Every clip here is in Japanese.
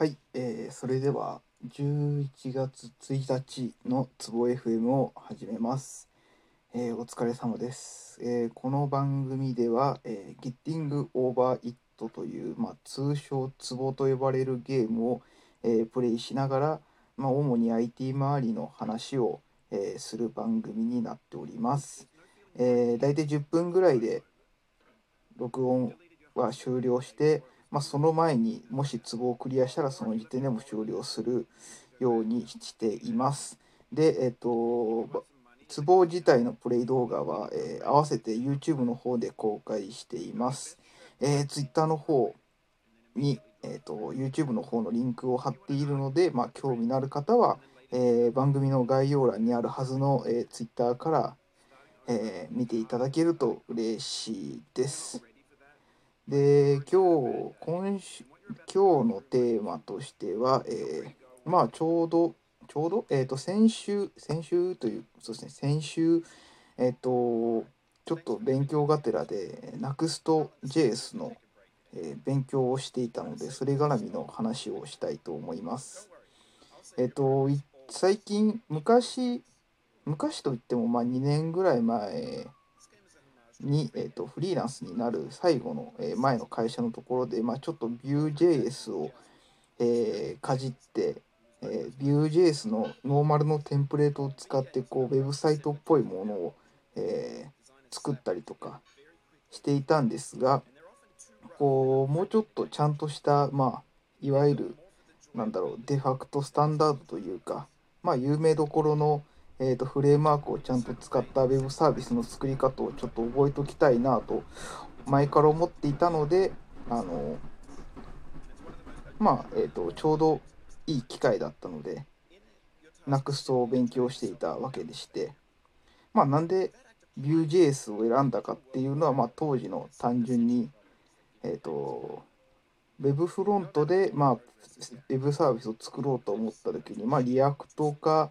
はい、えーそれでは11月1日のツボ FM を始めます。えーお疲れ様です。えーこの番組では、えー、Getting Over It という、まあ、通称ツボと呼ばれるゲームを、えプレイしながら、まあ、主に IT 周りの話を、えする番組になっております。えー、大体10分ぐらいで録音は終了して、まあ、その前にもしツボをクリアしたらその時点でも終了するようにしています。で、えっ、と、ツボ自体のプレイ動画は、えー合わせて YouTube の方で公開しています。えー、Twitter の方に、えー、と YouTube の方のリンクを貼っているので、まあ、興味のある方は、えー番組の概要欄にあるはずの、えー Twitter から、えー見ていただけると嬉しいです。で今日今週今日のテーマとしては、えーまあちょうどちょうど、えー、と先週先週というそうですね先週えっ、とちょっと勉強がてらで Next.js の、えー勉強をしていたのでそれ絡みの話をしたいと思います。えっ、と最近昔昔といってもまあ2年ぐらい前に、えー、とフリーランスになる最後の、えー前の会社のところで、まあ、ちょっと Vue.js を、えーかじって、えー Vue.js のノーマルのテンプレートを使ってこうウェブサイトっぽいものを、えー作ったりとかしていたんですがこうもうちょっとちゃんとした、まあ、いわゆるなんだろうデファクトスタンダードというか、まあ、有名どころのえー、とフレームワークをちゃんと使ったウェブサービスの作り方をちょっと覚えておきたいなと前から思っていたのであのまあ、えー、とちょうどいい機会だったので NUXT を勉強していたわけでしてまあなんで Vue.js を選んだかっていうのは、まあ、当時の単純にえっ、とウェブフロントで、まあ、ウェブサービスを作ろうと思った時に、まあ、 React か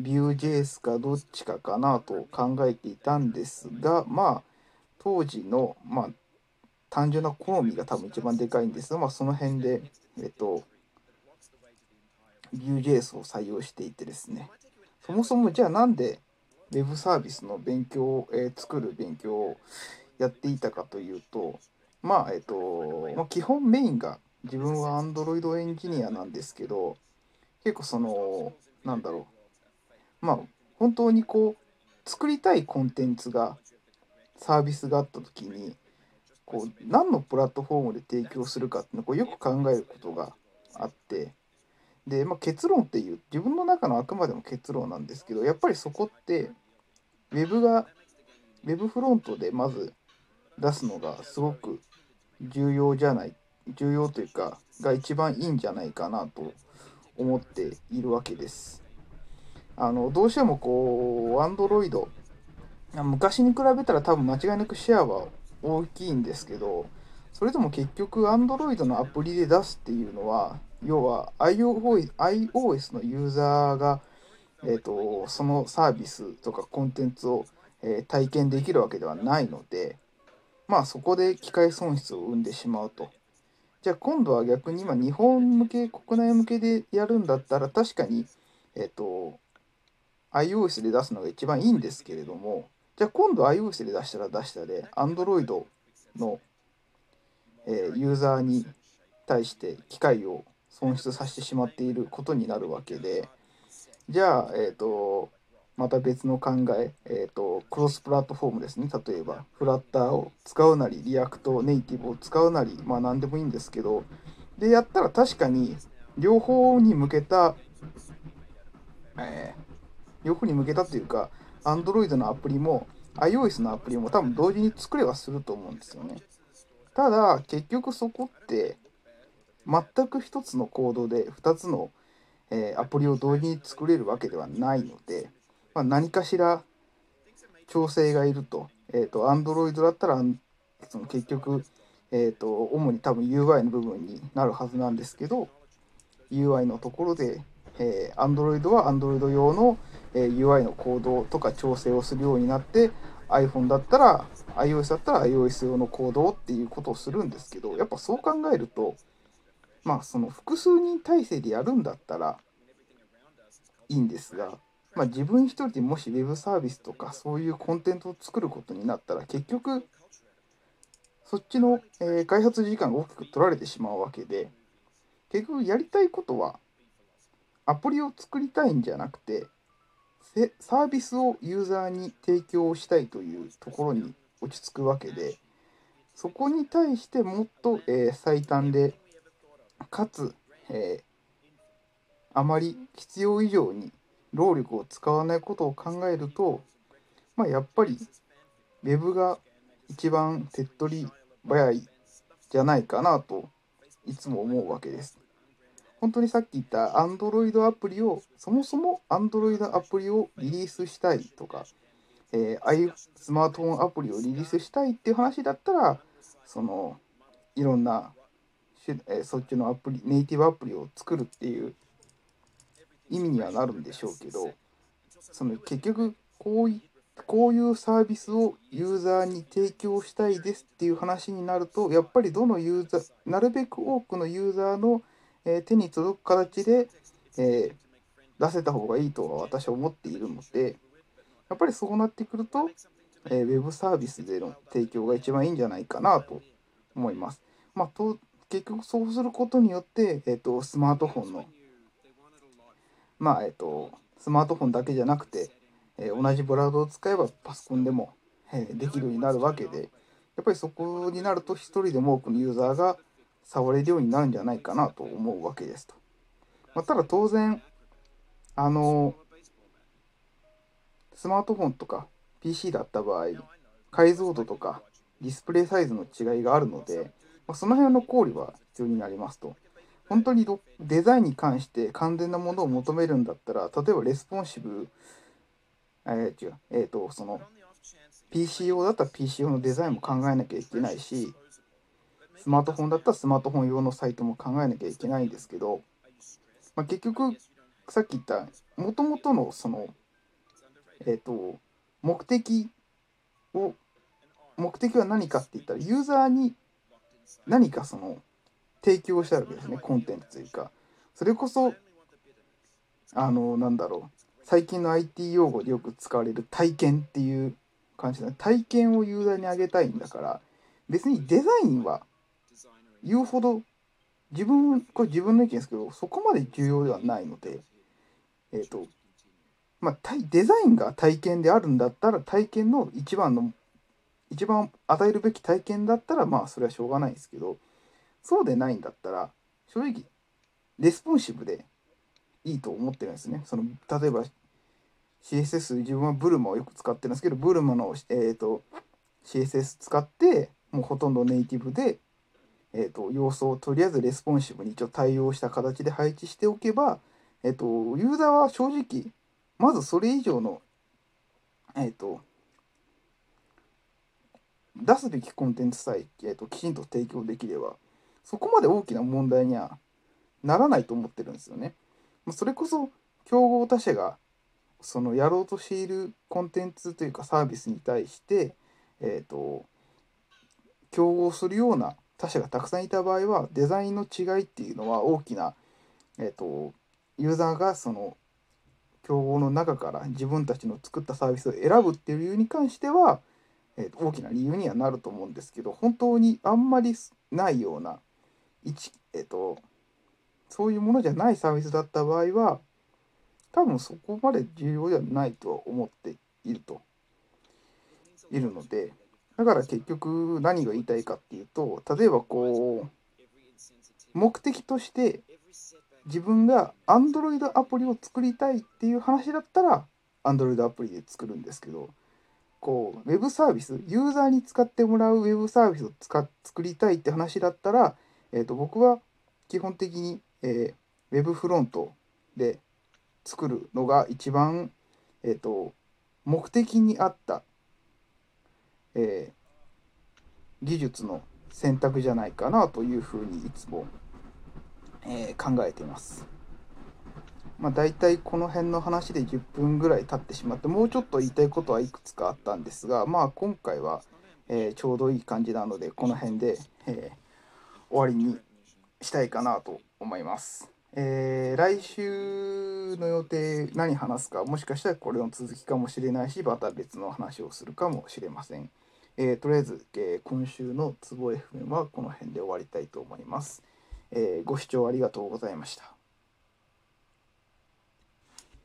Vue.js かどっちかかなと考えていたんですがまあ当時のまあ単純な好みが多分一番でかいんですが、まあ、その辺でえっと Vue.js を採用していてですね。そもそもじゃあなんで Web サービスの勉強を、えー作る勉強をやっていたかというとまあえっと、まあ、基本メインが自分は Android エンジニアなんですけど結構そのなんだろうまあ本当にこう作りたいコンテンツがサービスがあった時にこう何のプラットフォームで提供するかっていうのをこうよく考えることがあってで、まあ、結論っていう自分の中のあくまでも結論なんですけどやっぱりそこってウェブがウェブフロントでまず出すのがすごく重要じゃない重要というかが一番いいんじゃないかなと思っているわけです。あのどうしてもこう Android 昔に比べたら多分間違いなくシェアは大きいんですけどそれでも結局 Android のアプリで出すっていうのは要は iOS, のユーザーが、えー、とそのサービスとかコンテンツを、えー体験できるわけではないのでまあそこで機械損失を生んでしまうと。じゃあ今度は逆に今日本向け国内向けでやるんだったら確かにえっ、と iOS で出すのが一番いいんですけれどもじゃあ今度 iOS で出したら出したで Android の、えーユーザーに対して機会を損失させてしまっていることになるわけでじゃあえっ、とまた別の考ええっ、とクロスプラットフォームですね。例えばフラッターを使うなり React Native を使うなりまあ何でもいいんですけどでやったら確かに両方に向けた、えー両方に向けたというか Android のアプリも iOS のアプリも多分同時に作れはすると思うんですよね。ただ結局そこって全く一つのコードで2つの、えーアプリを同時に作れるわけではないので、まあ、何かしら調整がいると,、えー、と Android だったらその結局、えー、と主に多分 UI の部分になるはずなんですけど UI のところで、えー Android は Android 用の、えー UI のコードとか調整をするようになって iPhone だったら iOS だったら iOS 用のコードっていうことをするんですけどやっぱそう考えるとまあその複数人体制でやるんだったらいいんですが、まあ、自分一人でもしウェブサービスとかそういうコンテンツを作ることになったら結局そっちの、えー、開発時間が大きく取られてしまうわけで結局やりたいことはアプリを作りたいんじゃなくてサービスをユーザーに提供したいというところに落ち着くわけでそこに対してもっと、えー、最短でかつ、えー、あまり必要以上に労力を使わないことを考えると、まあ、やっぱり Web が一番手っ取り早いじゃないかなといつも思うわけです。本当にさっき言った Android アプリをそもそも Android アプリをリリースしたいとか、えー、スマートフォンアプリをリリースしたいっていう話だったらそのいろんな、えー、そっちのアプリネイティブアプリを作るっていう意味にはなるんでしょうけどその結局こういこういうサービスをユーザーに提供したいですっていう話になるとやっぱりどのユーザーなるべく多くのユーザーの、え手に届く形で、えー、出せた方がいいとは私は思っているのでやっぱりそうなってくると、えー、ウェブサービスでの提供が一番いいんじゃないかなと思います。まあ、と結局そうすることによって、えーと、スマートフォンのまあえっ、ー、とスマートフォンだけじゃなくてえ同じブラウザを使えばパソコンでも、えできるようになるわけでやっぱりそこになると1人でも多くのユーザーが触れるようになるんじゃないかなと思うわけですと。まあ、ただ当然あのスマートフォンとか PC だった場合解像度とかディスプレイサイズの違いがあるので、まあ、その辺の考慮は必要になりますと。本当にデザインに関して完全なものを求めるんだったら例えばレスポンシブえー、違う、えっ、ー、と、その、PC 用だったら PC 用のデザインも考えなきゃいけないし、スマートフォンだったらスマートフォン用のサイトも考えなきゃいけないんですけど、まあ、結局、さっき言った、もともとのその、えっ、ー、と、目的を、目的は何かって言ったら、ユーザーに何かその、提供したわけですね、コンテンツというか。それこそ、あの、なんだろう。最近の IT 用語でよく使われる体験っていう感じだね体験をユーザーにあげたいんだから別にデザインは言うほど自分これ自分の意見ですけどそこまで重要ではないのでえっ、ー、とまあデザインが体験であるんだったら体験の一番の一番与えるべき体験だったらまあそれはしょうがないですけどそうでないんだったら正直レスポンシブでいいと思ってるんですね。その例えば CSS 自分は Bulma をよく使ってるんですけど Bulma の、えーと、CSS 使ってもうほとんどネイティブで、えーと、要素をとりあえずレスポンシブに一応対応した形で配置しておけば、えーと、ユーザーは正直まずそれ以上の、えー、と出すべきコンテンツさえ、えー、ときちんと提供できればそこまで大きな問題にはならないと思ってるんですよね。それこそ競合他社がそのやろうとしているコンテンツというかサービスに対して、えーと、競合するような他社がたくさんいた場合はデザインの違いっていうのは大きな、えーと、ユーザーがその競合の中から自分たちの作ったサービスを選ぶっていう理由に関しては、えーと、大きな理由にはなると思うんですけど本当にあんまりないような一、えー、とそういうものじゃないサービスだった場合は多分そこまで重要ではないとは思っていると。いるのでだから結局何が言いたいかっていうと例えばこう目的として自分が Android アプリを作りたいっていう話だったら Android アプリで作るんですけどこうウェブサービスユーザーに使ってもらうウェブサービスを作りたいって話だったら、えー、と僕は基本的に、えー、ウェブフロントで作るのが一番、えーと、目的に合った、えー、技術の選択じゃないかなというふうにいつも、えー、考えています。まあ、大体この辺の話で10分ぐらい経ってしまってもうちょっと言いたいことはいくつかあったんですがまあ今回は、えー、ちょうどいい感じなのでこの辺で、えー、終わりにしたいかなと思います。えー来週の予定何話すかもしかしたらこれの続きかもしれないしまた別の話をするかもしれません。えーとりあえず、えー今週のツボ FM はこの辺で終わりたいと思います。えご視聴ありがとうございました。